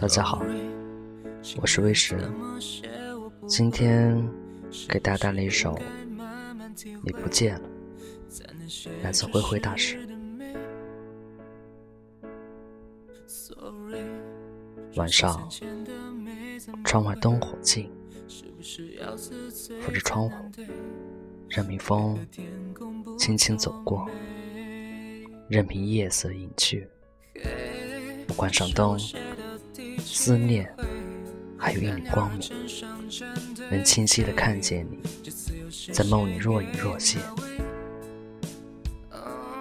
大家好，我是魏石，今天给大家带来一首《你不见了》，来自灰灰大师。晚上，窗外灯火尽，扶着窗户，任凭风轻轻走过，任凭夜色隐去。我关上灯，思念还有一缕光明，能清晰的看见你，在梦里若隐若现，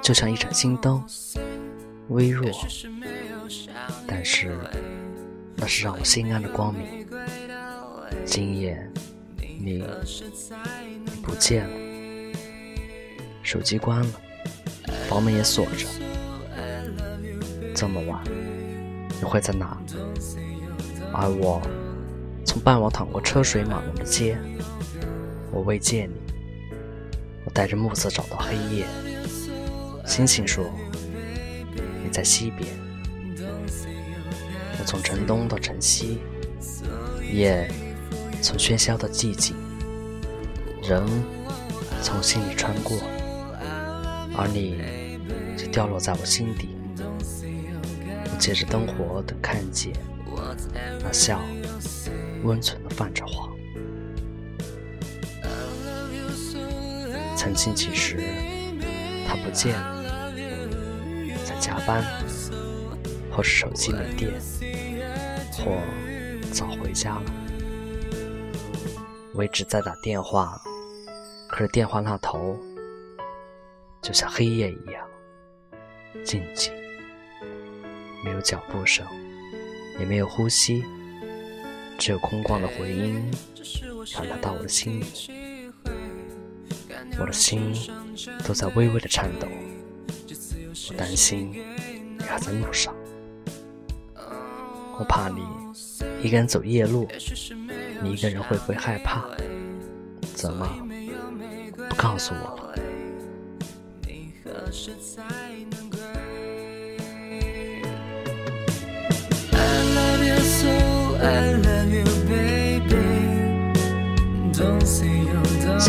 就像一盏心灯，微弱，但是那是让我心安的光明。今夜你不见了，手机关了，房门也锁着，这么晚。你会在哪？而我从傍晚淌过车水马龙的街，我未见你。我带着暮色找到黑夜。星星说你在西边。我从城东到城西，夜从喧嚣到寂静，人从心里穿过，而你却掉落在我心底。借着灯火，等看见那笑，温存的泛着黄。曾经几时他不见了，在加班，或是手机没电，或早回家了。我一直在打电话，可是电话那头就像黑夜一样静寂。没有脚步声，也没有呼吸，只有空旷的回音传达到我的心里。我的心都在微微的颤抖，我担心你还在路上，我怕你一个人走夜路，你一个人会不会害怕？怎么不告诉我了